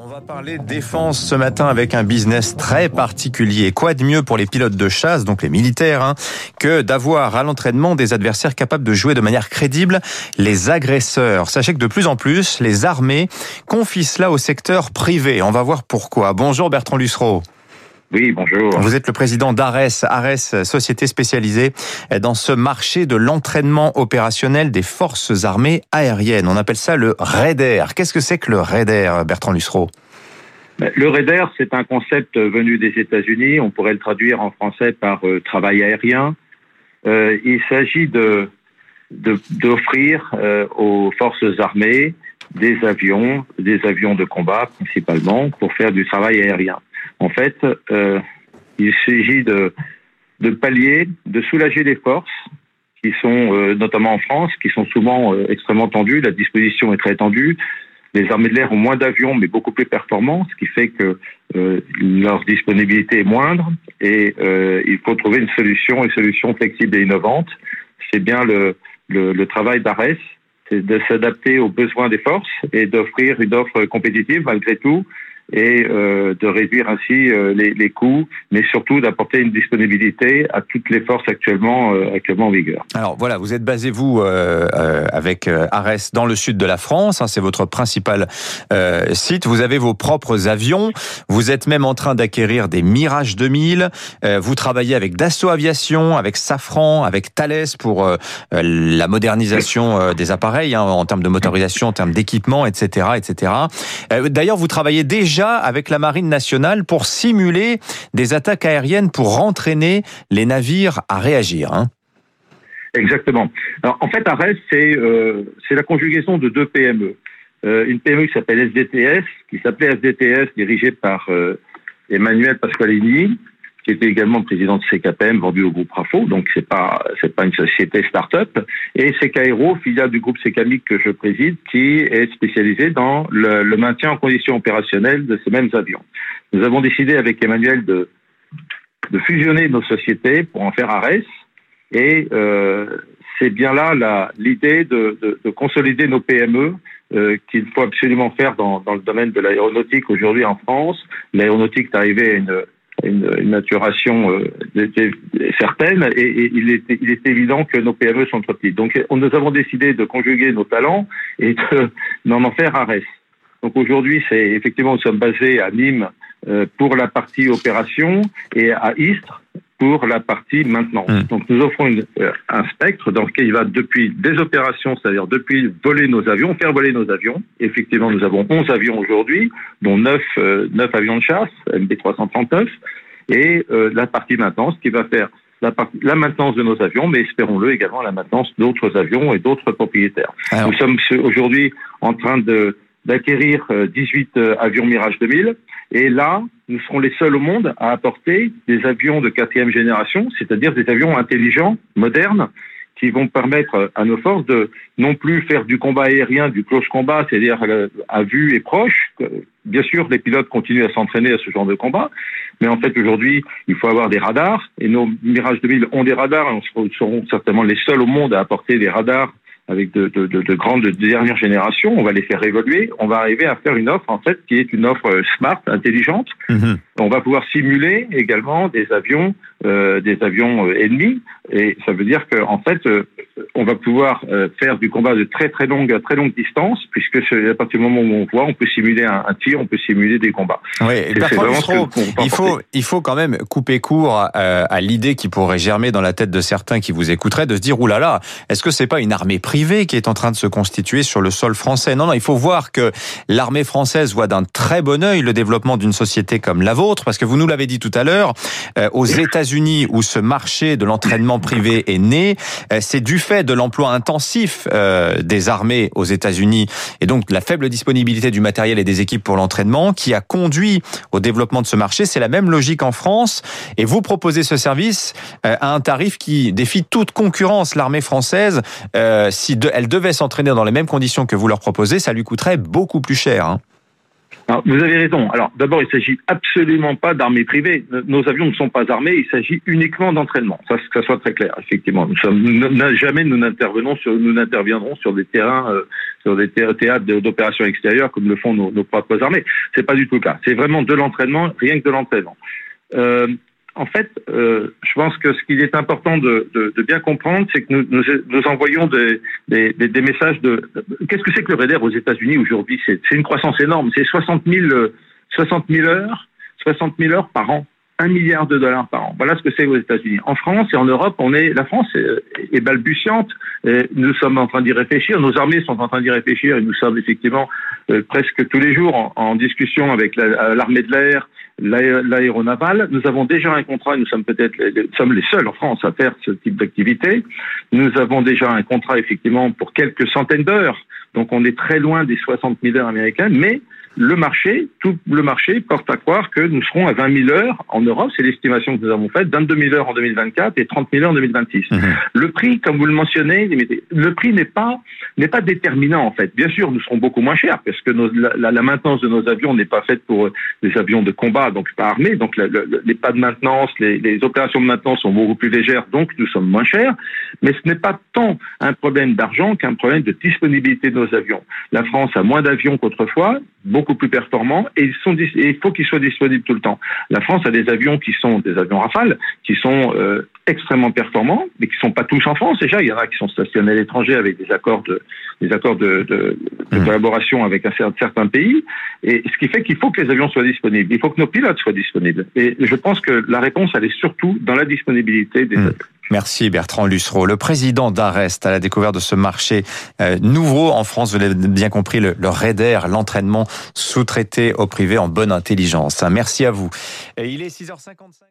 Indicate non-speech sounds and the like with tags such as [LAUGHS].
On va parler défense ce matin avec un business très particulier. Quoi de mieux pour les pilotes de chasse, donc les militaires, hein, que d'avoir à l'entraînement des adversaires capables de jouer de manière crédible les agresseurs? Sachez que de plus en plus, les armées confient cela au secteur privé. On va voir pourquoi. Bonjour Bertrand Lussereau. Oui, bonjour. Vous êtes le président d'ARES, ARES, société spécialisée dans ce marché de l'entraînement opérationnel des forces armées aériennes. On appelle ça le RAIDER. Qu'est-ce que c'est que le RAIDER, Bertrand Lussereau? Ben, le RAIDER, c'est un concept venu des États-Unis. On pourrait le traduire en français par euh, travail aérien. Euh, il s'agit de d'offrir euh, aux forces armées des avions, des avions de combat principalement, pour faire du travail aérien. En fait, euh, il s'agit de, de pallier, de soulager les forces qui sont, euh, notamment en France, qui sont souvent euh, extrêmement tendues. La disposition est très tendue. Les armées de l'air ont moins d'avions, mais beaucoup plus performants, ce qui fait que leur disponibilité est moindre. Et il faut trouver une solution, une solution flexible et innovante. C'est bien le, le, le travail d'ARES, c'est de s'adapter aux besoins des forces et d'offrir une offre compétitive malgré tout et euh, de réduire ainsi euh, les, les, coûts, mais surtout d'apporter une disponibilité à toutes les forces actuellement euh, actuellement en vigueur. Alors voilà, vous êtes basé vous euh, avec Ares dans le sud de la France, hein, c'est votre principal site. Vous avez vos propres avions, vous êtes même en train d'acquérir des Mirage 2000. vous travaillez avec Dassault Aviation, avec Safran, avec Thales pour la modernisation des appareils hein, en termes de motorisation, en termes d'équipement, etc., etc. D'ailleurs, vous travaillez déjà avec la Marine nationale pour simuler des attaques aériennes pour entraîner les navires à réagir. Hein. Exactement. En fait, ARES, c'est euh, la conjugaison de deux PME. Euh, une PME qui s'appelle SDTS, qui s'appelait SDTS, dirigée par euh, Emmanuel Pasqualini, qui était également président de CKPM, vendu au groupe Rafo, donc c'est pas c'est pas une société start-up, et CKAero, filiale du groupe CKMIC que je préside, qui est spécialisé dans le, maintien en condition opérationnelle de ces mêmes avions. Nous avons décidé avec Emmanuel de, fusionner nos sociétés pour en faire ARES, et euh, c'est bien là l'idée de, de, de, consolider nos PME euh, qu'il faut absolument faire dans, dans le domaine de l'aéronautique aujourd'hui en France. L'aéronautique est arrivée à une une, une maturation euh, certaine et, et, il, est, il est évident que nos PME sont trop petites. Donc nous avons décidé de conjuguer nos talents et d'en [LAUGHS] en faire un reste. Donc aujourd'hui, c'est effectivement nous sommes basés à Nîmes euh, pour la partie opération et à Istres pour la partie maintenance. Mmh. Donc nous offrons une, euh, un spectre dans lequel il va depuis des opérations, c'est-à-dire depuis voler nos avions, faire voler nos avions. Effectivement, nous avons 11 avions aujourd'hui, dont 9, euh, 9 avions de chasse, MB339, et euh, la partie maintenance qui va faire la, la maintenance de nos avions, mais espérons-le également la maintenance d'autres avions et d'autres propriétaires. Alors... Nous sommes aujourd'hui en train d'acquérir 18 euh, avions Mirage 2000. Et là, nous serons les seuls au monde à apporter des avions de quatrième génération, c'est-à-dire des avions intelligents, modernes, qui vont permettre à nos forces de non plus faire du combat aérien, du close combat, c'est-à-dire euh, à vue et proche. Bien sûr, les pilotes continuent à s'entraîner à ce genre de combat, mais en fait aujourd'hui, il faut avoir des radars, et nos Mirage 2000 ont des radars, et on seront certainement les seuls au monde à apporter des radars avec de, de, de, de grandes de dernières générations, on va les faire évoluer, on va arriver à faire une offre en fait qui est une offre euh, smart, intelligente. Mmh. On va pouvoir simuler également des avions, euh, des avions euh, ennemis, et ça veut dire qu'en en fait, euh, on va pouvoir euh, faire du combat de très très longue très longue distance, puisque à partir du moment où on voit, on peut simuler un, un tir, on peut simuler des combats. Oui, il faut il faut quand même couper court à, à l'idée qui pourrait germer dans la tête de certains qui vous écouteraient de se dire oulala, là là, est-ce que c'est pas une armée privée qui est en train de se constituer sur le sol français? Non, non, il faut voir que l'armée française voit d'un très bon œil le développement d'une société comme la vôtre, parce que vous nous l'avez dit tout à l'heure, euh, aux États-Unis où ce marché de l'entraînement privé est né, euh, c'est du fait de l'emploi intensif euh, des armées aux États-Unis et donc la faible disponibilité du matériel et des équipes pour l'entraînement qui a conduit au développement de ce marché. C'est la même logique en France et vous proposez ce service euh, à un tarif qui défie toute concurrence. L'armée française, si de, elle devait s'entraîner dans les mêmes conditions que vous leur proposez, ça lui coûterait beaucoup plus cher. Hein. Alors, vous avez raison. Alors, d'abord, il s'agit absolument pas d'armée privée. Nos avions ne sont pas armés. Il s'agit uniquement d'entraînement. Ça, ça soit très clair. Effectivement, nous sommes jamais nous n'intervenons sur, nous n'interviendrons sur des terrains, euh, sur des théâtres d'opérations extérieures comme le font nos, nos propres armées. C'est pas du tout le cas. C'est vraiment de l'entraînement, rien que de l'entraînement. Euh, en fait, euh, je pense que ce qu'il est important de, bien comprendre, c'est que nous, envoyons des, messages de... Qu'est-ce que c'est que le RAIDER aux États-Unis aujourd'hui? C'est une croissance énorme. C'est 60 000, 60 000 heures, 60 000 heures par an. Un milliard de dollars par an. Voilà ce que c'est aux États-Unis. En France et en Europe, on est, la France est, balbutiante. Nous sommes en train d'y réfléchir. Nos armées sont en train d'y réfléchir nous sommes effectivement euh, presque tous les jours en, discussion avec l'armée de l'air, l'aéronaval. Nous avons déjà un contrat, nous sommes peut-être les, sommes les seuls en France à faire ce type d'activité. Nous avons déjà un contrat effectivement pour quelques centaines d'heures, donc on est très loin des 60 000 heures américaines, mais le marché, tout le marché porte à croire que nous serons à 20 000 heures en Europe, c'est l'estimation que nous avons faite, 22 000 heures en 2024 et 30 000 heures en 2026. Mmh. Le prix, comme vous le mentionnez, le prix n'est pas n'est pas déterminant en fait. Bien sûr, nous serons beaucoup moins chers parce que nos, la, la, maintenance de nos avions n'est pas faite pour des avions de combat, donc pas armés, donc le, le, les pas de maintenance, les, les, opérations de maintenance sont beaucoup plus légères, donc nous sommes moins chers. Mais ce n'est pas tant un problème d'argent qu'un problème de disponibilité de nos avions. La France a moins d'avions qu'autrefois, beaucoup plus performants et, ils sont, et il faut qu'ils soient disponibles tout le temps. La France a des avions qui sont des avions Rafale, qui sont euh, extrêmement performants, mais qui sont pas tous en France. Déjà, il y en a qui sont stationnés à l'étranger avec des accords de, des accords de, de, de mmh. collaboration avec un certain pays. Et ce qui fait qu'il faut que les avions soient disponibles. Il faut que nos pilotes soient disponibles. Et je pense que la réponse, elle est surtout dans la disponibilité des mmh. avions. Merci Bertrand Lussereau. Le président d'Arest à la découverte de ce marché euh, nouveau en France, vous l'avez bien compris, le, le RAIDER, l'entraînement sous-traité au privé en bonne intelligence. Merci à vous. Il est 6h55.